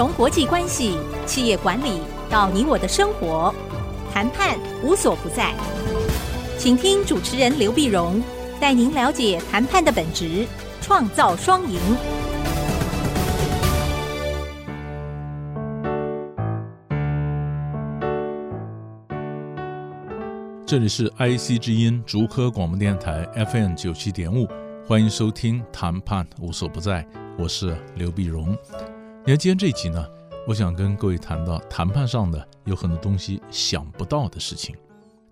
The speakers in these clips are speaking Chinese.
从国际关系、企业管理到你我的生活，谈判无所不在。请听主持人刘碧荣带您了解谈判的本质，创造双赢。这里是 IC 之音竹科广播电台 FM 九七点五，欢迎收听《谈判无所不在》，我是刘碧荣。今天这集呢，我想跟各位谈到谈判上的有很多东西想不到的事情，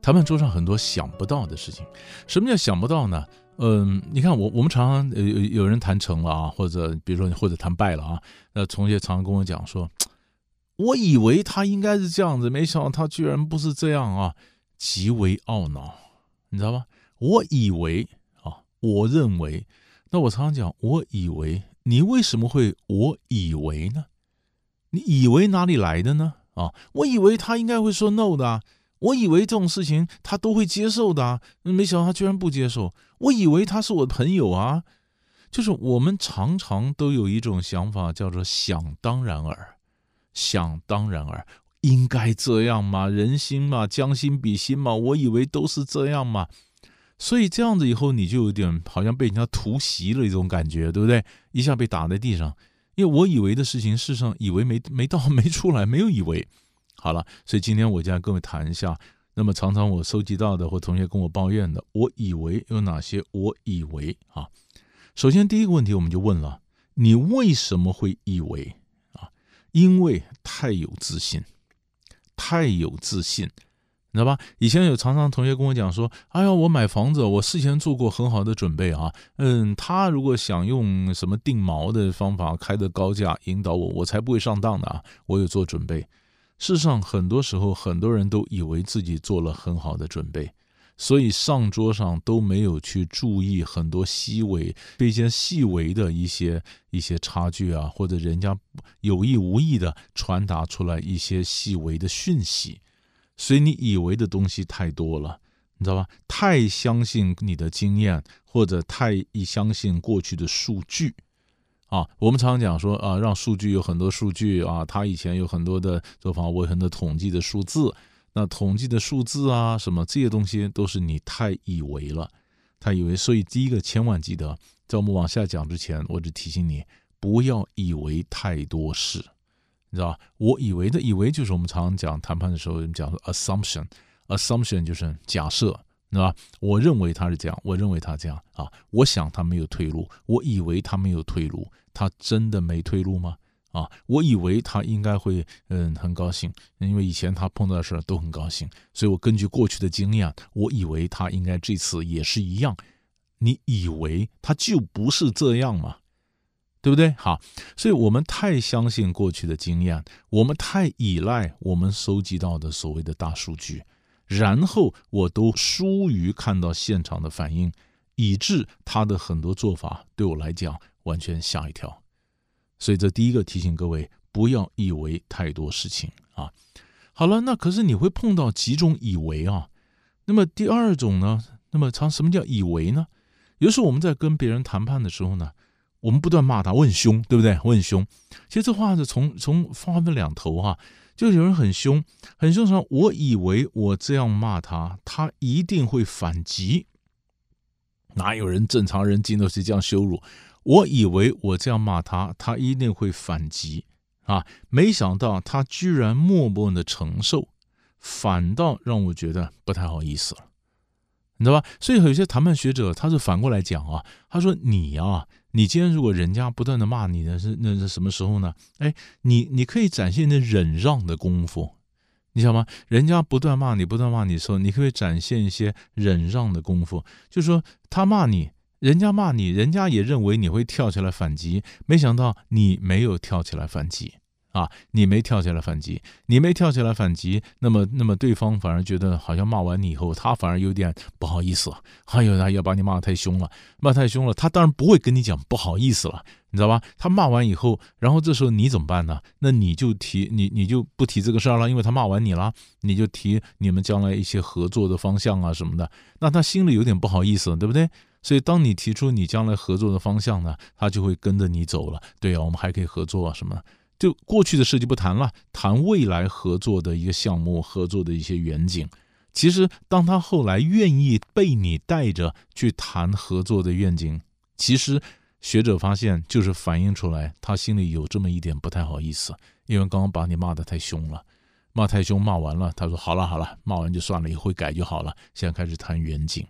谈判桌上很多想不到的事情。什么叫想不到呢？嗯，你看我我们常常有有人谈成了啊，或者比如说或者谈败了啊，那同学常常跟我讲说，我以为他应该是这样子，没想到他居然不是这样啊，极为懊恼，你知道吧？我以为啊，我认为，那我常常讲，我以为。你为什么会我以为呢？你以为哪里来的呢？啊，我以为他应该会说 no 的啊，我以为这种事情他都会接受的啊，没想到他居然不接受。我以为他是我的朋友啊，就是我们常常都有一种想法，叫做想当然耳，想当然耳，应该这样嘛，人心嘛，将心比心嘛，我以为都是这样嘛。所以这样子以后，你就有点好像被人家突袭了一种感觉，对不对？一下被打在地上，因为我以为的事情，事实上以为没没到没出来，没有以为。好了，所以今天我就跟各位谈一下，那么常常我收集到的或同学跟我抱怨的，我以为有哪些？我以为啊，首先第一个问题我们就问了，你为什么会以为啊？因为太有自信，太有自信。你知道吧？以前有常常同学跟我讲说：“哎呀，我买房子，我事前做过很好的准备啊。嗯，他如果想用什么定锚的方法开的高价引导我，我才不会上当的啊！我有做准备。事实上，很多时候很多人都以为自己做了很好的准备，所以上桌上都没有去注意很多细微、非常细微的一些一些差距啊，或者人家有意无意的传达出来一些细微的讯息。”所以你以为的东西太多了，你知道吧？太相信你的经验，或者太一相信过去的数据，啊，我们常常讲说啊，让数据有很多数据啊，他以前有很多的做法，我有很多统计的数字，那统计的数字啊，什么这些东西都是你太以为了，太以为。所以第一个千万记得，在我们往下讲之前，我只提醒你，不要以为太多事。你知道吧？我以为的以为就是我们常常讲谈判的时候，我们讲说 assumption，assumption 就是假设，你知道吧？我认为他是这样，我认为他这样啊，我想他没有退路，我以为他没有退路，他真的没退路吗？啊，我以为他应该会嗯很高兴，因为以前他碰到的事都很高兴，所以我根据过去的经验，我以为他应该这次也是一样。你以为他就不是这样吗？对不对？好，所以我们太相信过去的经验，我们太依赖我们收集到的所谓的大数据，然后我都疏于看到现场的反应，以致他的很多做法对我来讲完全吓一跳。所以这第一个提醒各位，不要以为太多事情啊。好了，那可是你会碰到几种以为啊？那么第二种呢？那么常什么叫以为呢？有时候我们在跟别人谈判的时候呢，我们不断骂他，我很凶，对不对？我很凶。其实这话是从从话分两头哈，就有人很凶，很凶说，我以为我这样骂他，他一定会反击。哪有人正常人经得起这样羞辱？我以为我这样骂他，他一定会反击啊！没想到他居然默默的承受，反倒让我觉得不太好意思了，你知道吧？所以有些谈判学者他是反过来讲啊，他说你啊。你今天如果人家不断的骂你的是那是什么时候呢？哎，你你可以展现你忍让的功夫，你想吗？人家不断骂你，不断骂你的时候，你可以展现一些忍让的功夫。就是说他骂你，人家骂你，人家也认为你会跳起来反击，没想到你没有跳起来反击。啊，你没跳起来反击，你没跳起来反击，那么，那么对方反而觉得好像骂完你以后，他反而有点不好意思了。还有他要把你骂得太凶了，骂太凶了，他当然不会跟你讲不好意思了，你知道吧？他骂完以后，然后这时候你怎么办呢？那你就提你你就不提这个事儿了，因为他骂完你了，你就提你们将来一些合作的方向啊什么的，那他心里有点不好意思，对不对？所以当你提出你将来合作的方向呢，他就会跟着你走了。对啊，我们还可以合作啊什么。就过去的事就不谈了，谈未来合作的一个项目，合作的一些远景。其实，当他后来愿意被你带着去谈合作的愿景，其实学者发现就是反映出来他心里有这么一点不太好意思，因为刚刚把你骂得太凶了，骂太凶，骂完了，他说好了好了，骂完就算了，以后改就好了。现在开始谈远景，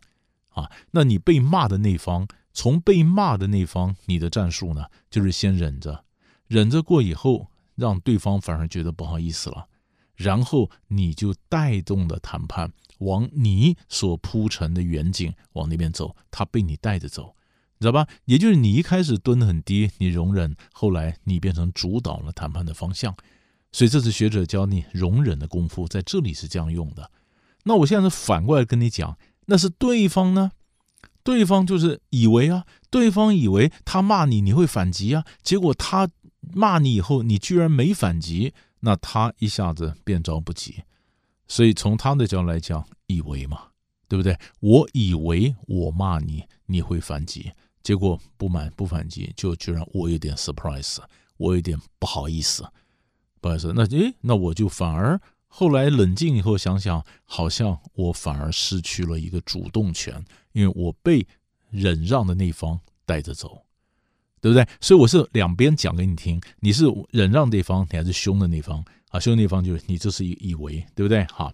啊，那你被骂的那方，从被骂的那方，你的战术呢，就是先忍着。忍着过以后，让对方反而觉得不好意思了，然后你就带动了谈判往你所铺陈的远景往那边走，他被你带着走，你知道吧？也就是你一开始蹲得很低，你容忍，后来你变成主导了谈判的方向。所以这是学者教你容忍的功夫，在这里是这样用的。那我现在是反过来跟你讲，那是对方呢？对方就是以为啊，对方以为他骂你你会反击啊，结果他。骂你以后，你居然没反击，那他一下子变着不急。所以从他的角度来讲，以为嘛，对不对？我以为我骂你，你会反击，结果不满不反击，就居然我有点 surprise，我有点不好意思，不好意思。那诶，那我就反而后来冷静以后想想，好像我反而失去了一个主动权，因为我被忍让的那方带着走。对不对？所以我是两边讲给你听，你是忍让对方，你还是凶的那方啊？凶的那方就是你，这是以以为，对不对？好，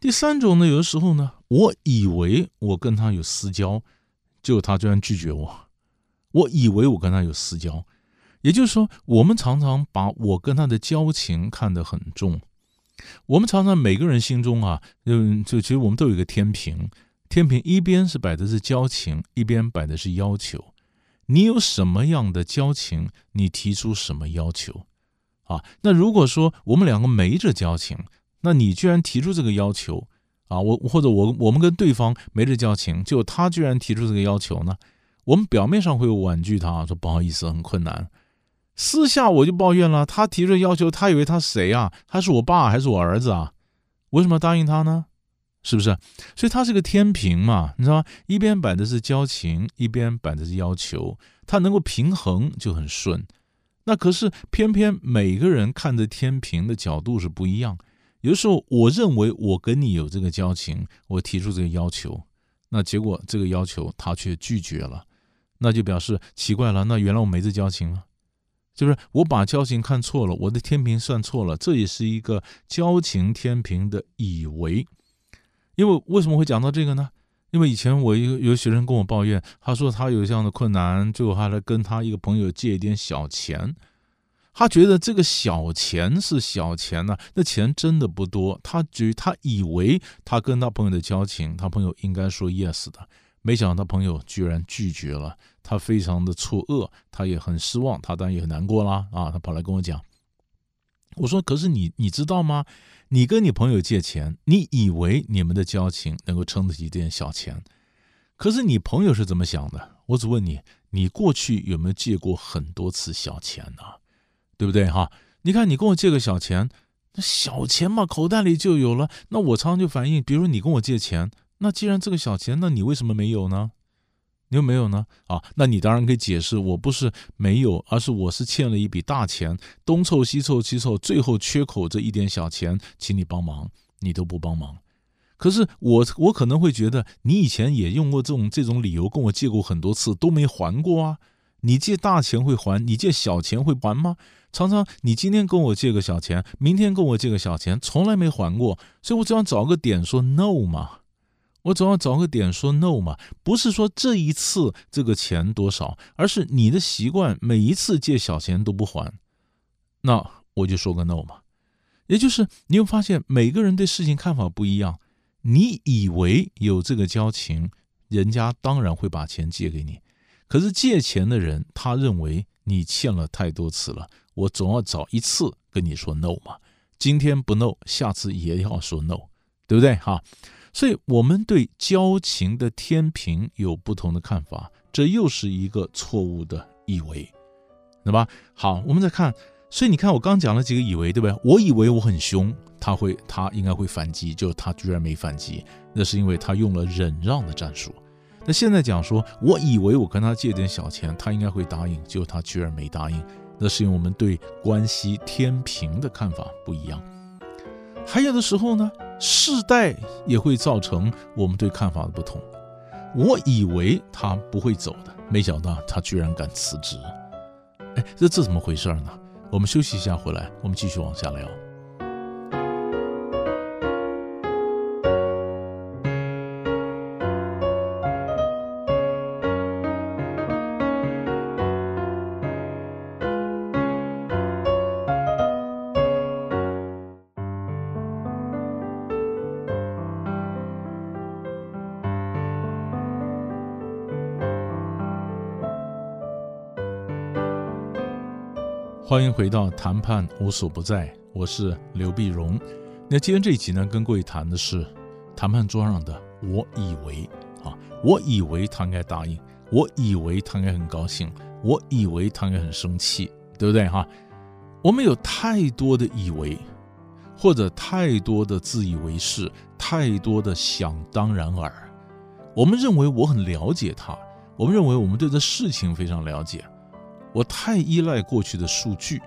第三种呢，有的时候呢，我以为我跟他有私交，就他居然拒绝我。我以为我跟他有私交，也就是说，我们常常把我跟他的交情看得很重。我们常常每个人心中啊，就就其实我们都有一个天平，天平一边是摆的是交情，一边摆的是要求。你有什么样的交情，你提出什么要求，啊？那如果说我们两个没这交情，那你居然提出这个要求，啊？我或者我我们跟对方没这交情，就他居然提出这个要求呢？我们表面上会婉拒他，说不好意思，很困难。私下我就抱怨了，他提出要求，他以为他谁啊？他是我爸还是我儿子啊？为什么要答应他呢？是不是？所以它是个天平嘛，你知道吗？一边摆的是交情，一边摆的是要求，它能够平衡就很顺。那可是偏偏每个人看的天平的角度是不一样。有的时候我认为我跟你有这个交情，我提出这个要求，那结果这个要求他却拒绝了，那就表示奇怪了。那原来我没这交情啊，就是我把交情看错了，我的天平算错了。这也是一个交情天平的以为。因为为什么会讲到这个呢？因为以前我有有学生跟我抱怨，他说他有这样的困难，最后他来跟他一个朋友借一点小钱，他觉得这个小钱是小钱呢、啊，那钱真的不多，他觉他以为他跟他朋友的交情，他朋友应该说 yes 的，没想到他朋友居然拒绝了，他非常的错愕，他也很失望，他当然也很难过啦啊，他跑来跟我讲，我说可是你你知道吗？你跟你朋友借钱，你以为你们的交情能够撑得起这点小钱，可是你朋友是怎么想的？我只问你，你过去有没有借过很多次小钱呢？对不对哈？你看你跟我借个小钱，那小钱嘛，口袋里就有了。那我常常就反映，比如你跟我借钱，那既然这个小钱，那你为什么没有呢？你有没有呢？啊，那你当然可以解释，我不是没有，而是我是欠了一笔大钱，东凑西凑西凑，最后缺口这一点小钱，请你帮忙，你都不帮忙。可是我我可能会觉得，你以前也用过这种这种理由跟我借过很多次，都没还过啊。你借大钱会还，你借小钱会还吗？常常你今天跟我借个小钱，明天跟我借个小钱，从来没还过，所以我只想找个点说 no 嘛。我总要找个点说 no 嘛，不是说这一次这个钱多少，而是你的习惯每一次借小钱都不还，那我就说个 no 嘛。也就是你会发现每个人对事情看法不一样，你以为有这个交情，人家当然会把钱借给你，可是借钱的人他认为你欠了太多次了，我总要找一次跟你说 no 嘛，今天不 no，下次也要说 no，对不对哈？所以，我们对交情的天平有不同的看法，这又是一个错误的以为，对吧？好，我们再看。所以你看，我刚讲了几个以为，对不对？我以为我很凶，他会，他应该会反击，就他居然没反击，那是因为他用了忍让的战术。那现在讲说，我以为我跟他借点小钱，他应该会答应，结果他居然没答应，那是因为我们对关系天平的看法不一样。还有的时候呢，世代也会造成我们对看法的不同。我以为他不会走的，没想到他居然敢辞职。哎，这这怎么回事呢？我们休息一下，回来我们继续往下聊。欢迎回到谈判无所不在，我是刘碧荣。那今天这一集呢，跟各位谈的是谈判桌上的我以为啊，我以为他应该答应，我以为他应该很高兴，我以为他应该很生气，对不对哈？我们有太多的以为，或者太多的自以为是，太多的想当然耳。我们认为我很了解他，我们认为我们对这事情非常了解。我太依赖过去的数据，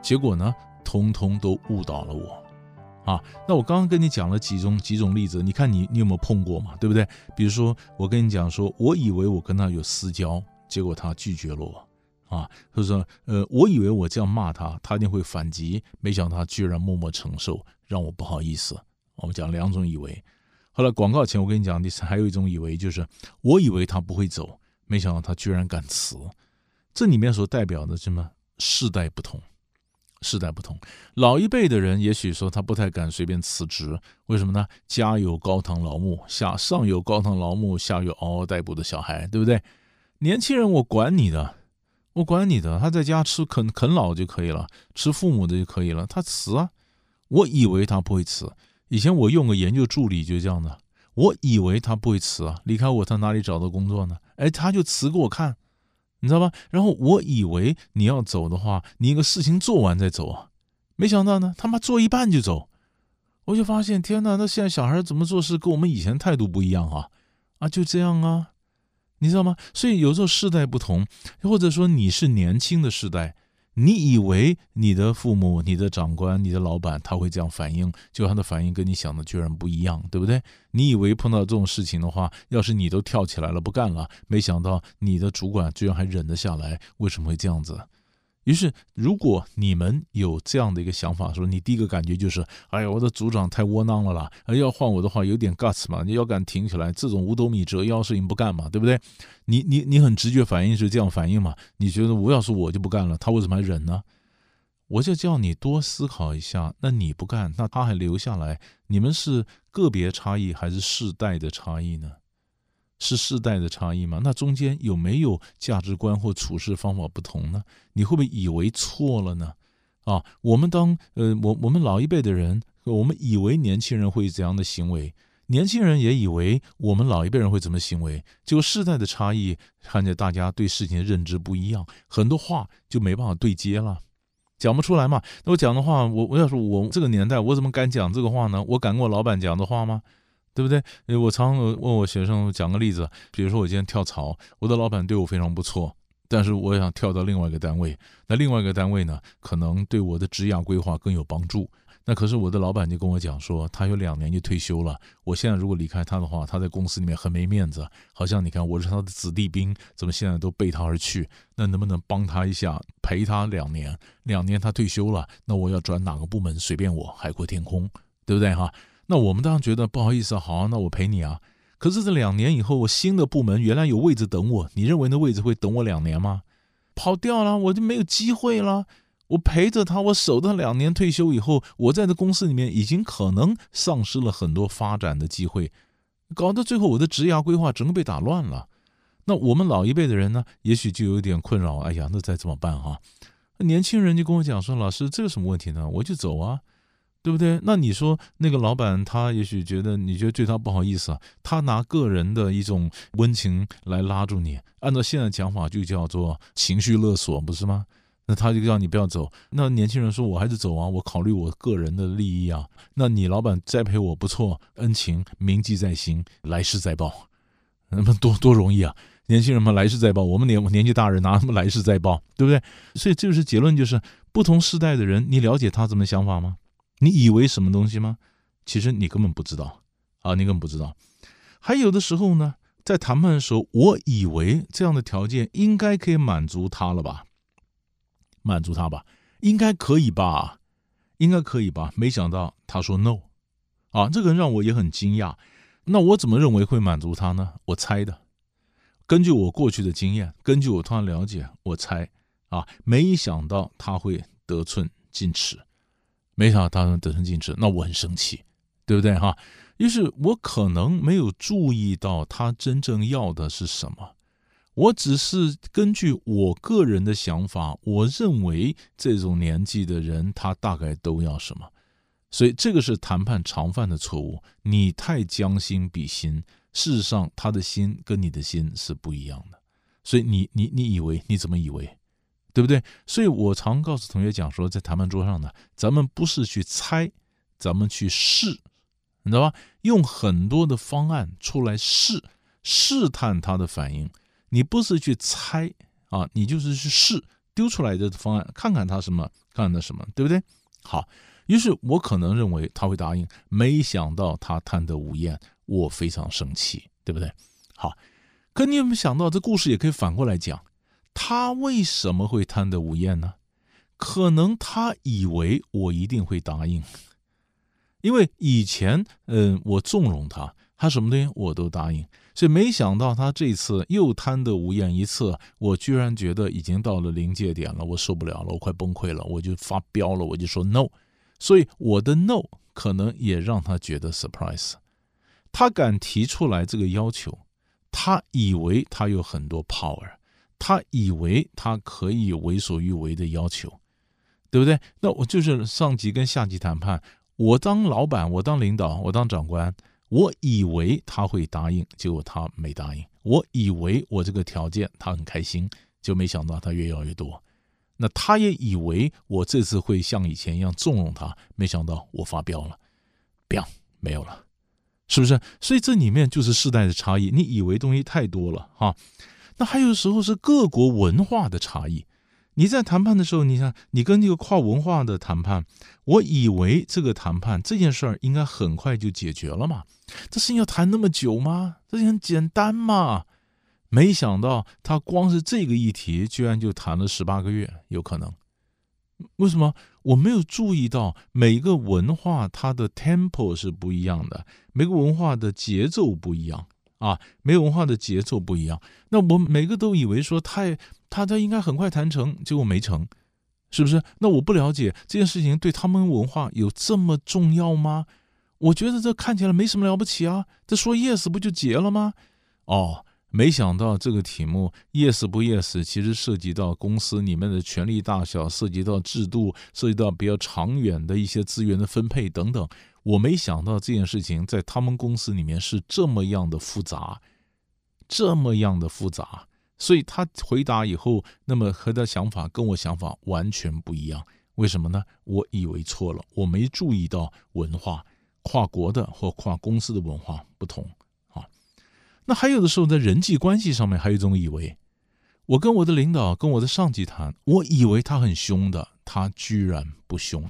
结果呢，通通都误导了我，啊！那我刚刚跟你讲了几种几种例子，你看你你有没有碰过嘛？对不对？比如说我跟你讲说，我以为我跟他有私交，结果他拒绝了我，啊，或者说呃，我以为我这样骂他，他一定会反击，没想到他居然默默承受，让我不好意思。我们讲两种以为。后来广告前我跟你讲，第三还有一种以为，就是我以为他不会走，没想到他居然敢辞。这里面所代表的什么？世代不同，世代不同。老一辈的人也许说他不太敢随便辞职，为什么呢？家有高堂老木，下上有高堂老木，下有嗷嗷待哺的小孩，对不对？年轻人，我管你的，我管你的，他在家吃啃啃老就可以了，吃父母的就可以了。他辞啊，我以为他不会辞。以前我用个研究助理就这样的，我以为他不会辞啊，离开我他哪里找到工作呢？哎，他就辞给我看。你知道吧？然后我以为你要走的话，你一个事情做完再走啊，没想到呢，他妈做一半就走，我就发现天哪，那现在小孩怎么做事跟我们以前态度不一样啊？啊，就这样啊，你知道吗？所以有时候世代不同，或者说你是年轻的世代。你以为你的父母、你的长官、你的老板他会这样反应，就他的反应跟你想的居然不一样，对不对？你以为碰到这种事情的话，要是你都跳起来了不干了，没想到你的主管居然还忍得下来，为什么会这样子？于是，如果你们有这样的一个想法，说你第一个感觉就是，哎呀，我的组长太窝囊了啦，要换我的话有点 guts 嘛，你要敢挺起来，这种五斗米折腰事情不干嘛，对不对？你你你很直觉反应是这样反应嘛？你觉得我要是我就不干了，他为什么还忍呢？我就叫你多思考一下，那你不干，那他还留下来，你们是个别差异还是世代的差异呢？是世代的差异吗？那中间有没有价值观或处事方法不同呢？你会不会以为错了呢？啊，我们当呃，我我们老一辈的人，我们以为年轻人会怎样的行为，年轻人也以为我们老一辈人会怎么行为，结果世代的差异，看见大家对事情的认知不一样，很多话就没办法对接了，讲不出来嘛。那我讲的话，我我要说我这个年代，我怎么敢讲这个话呢？我敢跟我老板讲的话吗？对不对？我常常问我学生讲个例子，比如说我今天跳槽，我的老板对我非常不错，但是我想跳到另外一个单位，那另外一个单位呢，可能对我的职业规划更有帮助。那可是我的老板就跟我讲说，他有两年就退休了，我现在如果离开他的话，他在公司里面很没面子，好像你看我是他的子弟兵，怎么现在都背他而去？那能不能帮他一下，陪他两年？两年他退休了，那我要转哪个部门随便我，海阔天空，对不对哈？那我们当然觉得不好意思，好，那我陪你啊。可是这两年以后，我新的部门原来有位置等我，你认为那位置会等我两年吗？跑掉了，我就没有机会了。我陪着他，我守他两年，退休以后，我在这公司里面已经可能丧失了很多发展的机会，搞到最后我的职业规划整个被打乱了。那我们老一辈的人呢，也许就有点困扰。哎呀，那再怎么办哈？年轻人就跟我讲说：“老师，这有什么问题呢？我就走啊。”对不对？那你说那个老板，他也许觉得你觉得对他不好意思啊，他拿个人的一种温情来拉住你，按照现在讲法就叫做情绪勒索，不是吗？那他就叫你不要走。那年轻人说，我还是走啊，我考虑我个人的利益啊。那你老板栽培我不错，恩情铭记在心，来世再报，那么多多容易啊！年轻人嘛，来世再报。我们年年纪大人拿什么来世再报，对不对？所以这就是结论，就是不同时代的人，你了解他怎么想法吗？你以为什么东西吗？其实你根本不知道啊，你根本不知道。还有的时候呢，在谈判的时候，我以为这样的条件应该可以满足他了吧？满足他吧，应该可以吧？应该可以吧？没想到他说 no，啊，这个人让我也很惊讶。那我怎么认为会满足他呢？我猜的，根据我过去的经验，根据我对他了解，我猜啊，没想到他会得寸进尺，没想到他会得寸进尺，那我很生气，对不对哈？于是我可能没有注意到他真正要的是什么。我只是根据我个人的想法，我认为这种年纪的人他大概都要什么，所以这个是谈判常犯的错误。你太将心比心，事实上他的心跟你的心是不一样的。所以你你你以为你怎么以为，对不对？所以我常告诉同学讲说，在谈判桌上呢，咱们不是去猜，咱们去试，你知道吧？用很多的方案出来试，试探他的反应。你不是去猜啊，你就是去试，丢出来的方案，看看他什么，看看他什么，对不对？好，于是我可能认为他会答应，没想到他贪得无厌，我非常生气，对不对？好，可你有没有想到，这故事也可以反过来讲，他为什么会贪得无厌呢？可能他以为我一定会答应，因为以前，嗯，我纵容他。他什么东西我都答应，所以没想到他这次又贪得无厌一次，我居然觉得已经到了临界点了，我受不了了，我快崩溃了，我就发飙了，我就说 no。所以我的 no 可能也让他觉得 surprise。他敢提出来这个要求，他以为他有很多 power，他以为他可以为所欲为的要求，对不对？那我就是上级跟下级谈判，我当老板，我当领导，我当长官。我以为他会答应，结果他没答应。我以为我这个条件他很开心，就没想到他越要越多。那他也以为我这次会像以前一样纵容他，没想到我发飙了，飙没有了，是不是？所以这里面就是世代的差异。你以为东西太多了哈，那还有时候是各国文化的差异。你在谈判的时候，你看，你跟这个跨文化的谈判，我以为这个谈判这件事儿应该很快就解决了嘛，这事情要谈那么久吗？这很简单嘛，没想到他光是这个议题，居然就谈了十八个月，有可能。为什么？我没有注意到每个文化它的 tempo 是不一样的，每个文化的节奏不一样啊，没文化的节奏不一样。那我每个都以为说太。他他应该很快谈成，结果没成，是不是？那我不了解这件事情对他们文化有这么重要吗？我觉得这看起来没什么了不起啊，这说 yes 不就结了吗？哦，没想到这个题目 yes 不 yes，其实涉及到公司里面的权力大小，涉及到制度，涉及到比较长远的一些资源的分配等等。我没想到这件事情在他们公司里面是这么样的复杂，这么样的复杂。所以他回答以后，那么和他想法跟我想法完全不一样。为什么呢？我以为错了，我没注意到文化跨国的或跨公司的文化不同啊。那还有的时候在人际关系上面还有一种以为，我跟我的领导跟我的上级谈，我以为他很凶的，他居然不凶。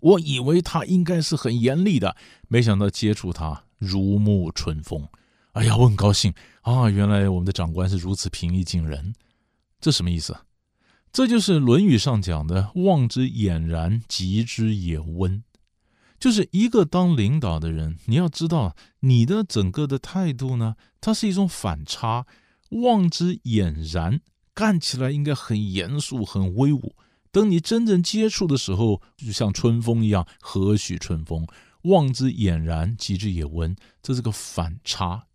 我以为他应该是很严厉的，没想到接触他如沐春风。哎呀，我很高兴啊！原来我们的长官是如此平易近人，这什么意思？这就是《论语》上讲的“望之俨然，极之也温”，就是一个当领导的人，你要知道你的整个的态度呢，它是一种反差。望之俨然，干起来应该很严肃、很威武。等你真正接触的时候，就像春风一样，何许春风？望之俨然，极之也温，这是个反差。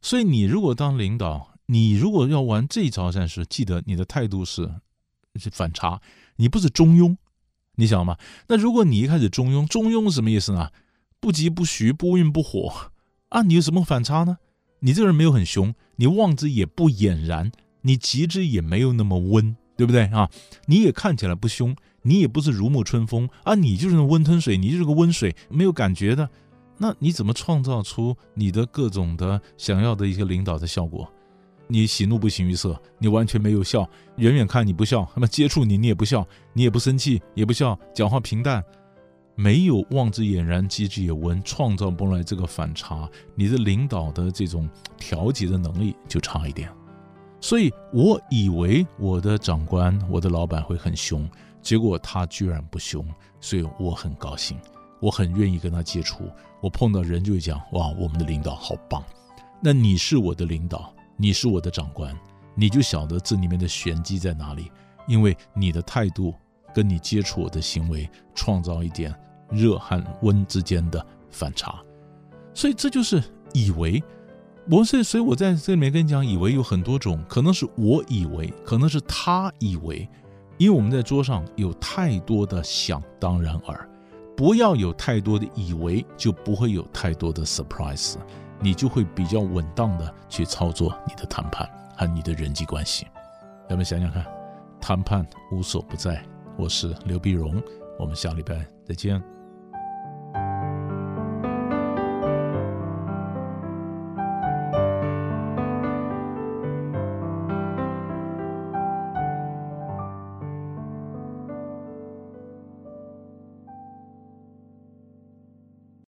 所以你如果当领导，你如果要玩这一招战术，记得你的态度是是反差，你不是中庸，你想吗？那如果你一开始中庸，中庸什么意思呢？不疾不徐，不温不火啊，你有什么反差呢？你这个人没有很凶，你望之也不俨然，你极之也没有那么温，对不对啊？你也看起来不凶，你也不是如沐春风啊，你就是温吞水，你就是个温水，没有感觉的。那你怎么创造出你的各种的想要的一个领导的效果？你喜怒不形于色，你完全没有笑，远远看你不笑，那么接触你你也不笑，你也不生气也不笑，讲话平淡，没有望之俨然，击之有温，创造不来这个反差，你的领导的这种调节的能力就差一点。所以我以为我的长官、我的老板会很凶，结果他居然不凶，所以我很高兴，我很愿意跟他接触。我碰到人就讲：哇，我们的领导好棒。那你是我的领导，你是我的长官，你就晓得这里面的玄机在哪里。因为你的态度跟你接触我的行为，创造一点热和温之间的反差。所以这就是以为。我是，所以我在这里面跟你讲，以为有很多种，可能是我以为，可能是他以为，因为我们在桌上有太多的想当然耳，不要有太多的以为，就不会有太多的 surprise，你就会比较稳当的去操作你的谈判和你的人际关系。咱们想想看，谈判无所不在。我是刘碧荣，我们下礼拜再见。